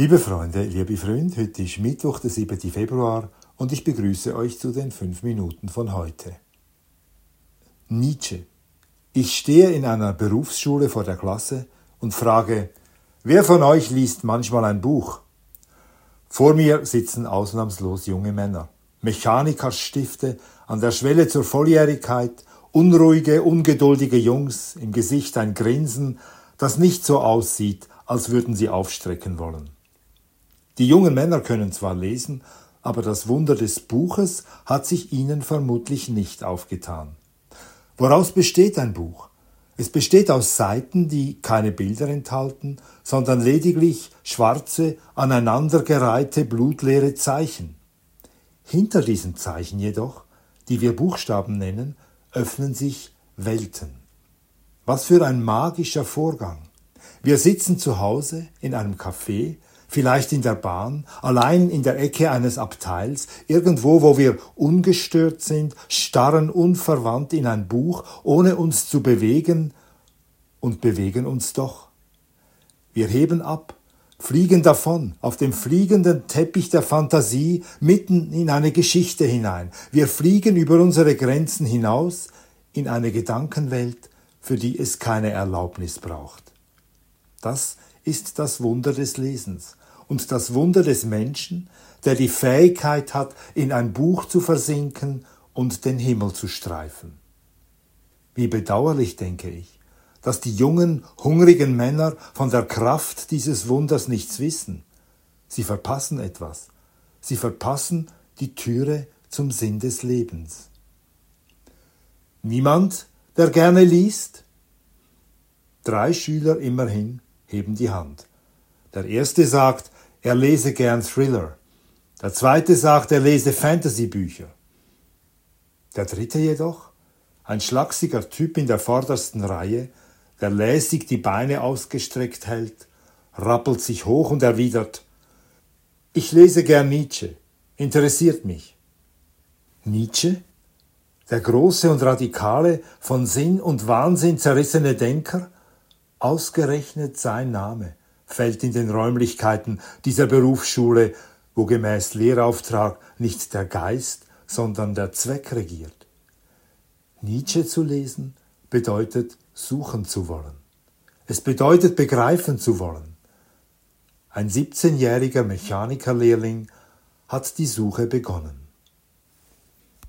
Liebe Freunde, liebe Freunde, heute ist Mittwoch, der 7. Februar und ich begrüße euch zu den fünf Minuten von heute. Nietzsche. Ich stehe in einer Berufsschule vor der Klasse und frage, wer von euch liest manchmal ein Buch? Vor mir sitzen ausnahmslos junge Männer, Mechanikerstifte an der Schwelle zur Volljährigkeit, unruhige, ungeduldige Jungs, im Gesicht ein Grinsen, das nicht so aussieht, als würden sie aufstrecken wollen. Die jungen Männer können zwar lesen, aber das Wunder des Buches hat sich ihnen vermutlich nicht aufgetan. Woraus besteht ein Buch? Es besteht aus Seiten, die keine Bilder enthalten, sondern lediglich schwarze, aneinandergereihte, blutleere Zeichen. Hinter diesen Zeichen jedoch, die wir Buchstaben nennen, öffnen sich Welten. Was für ein magischer Vorgang. Wir sitzen zu Hause in einem Café, vielleicht in der Bahn, allein in der Ecke eines Abteils, irgendwo, wo wir ungestört sind, starren unverwandt in ein Buch, ohne uns zu bewegen, und bewegen uns doch. Wir heben ab, fliegen davon, auf dem fliegenden Teppich der Fantasie, mitten in eine Geschichte hinein. Wir fliegen über unsere Grenzen hinaus in eine Gedankenwelt, für die es keine Erlaubnis braucht. Das ist das Wunder des Lesens und das Wunder des Menschen, der die Fähigkeit hat, in ein Buch zu versinken und den Himmel zu streifen. Wie bedauerlich, denke ich, dass die jungen, hungrigen Männer von der Kraft dieses Wunders nichts wissen. Sie verpassen etwas. Sie verpassen die Türe zum Sinn des Lebens. Niemand, der gerne liest? Drei Schüler immerhin heben die Hand. Der erste sagt, er lese gern Thriller. Der zweite sagt, er lese Fantasy-Bücher. Der dritte jedoch, ein schlachsiger Typ in der vordersten Reihe, der lässig die Beine ausgestreckt hält, rappelt sich hoch und erwidert, ich lese gern Nietzsche, interessiert mich. Nietzsche? Der große und radikale, von Sinn und Wahnsinn zerrissene Denker? Ausgerechnet sein Name fällt in den Räumlichkeiten dieser Berufsschule, wo gemäß Lehrauftrag nicht der Geist, sondern der Zweck regiert. Nietzsche zu lesen bedeutet suchen zu wollen. Es bedeutet begreifen zu wollen. Ein 17-jähriger Mechanikerlehrling hat die Suche begonnen.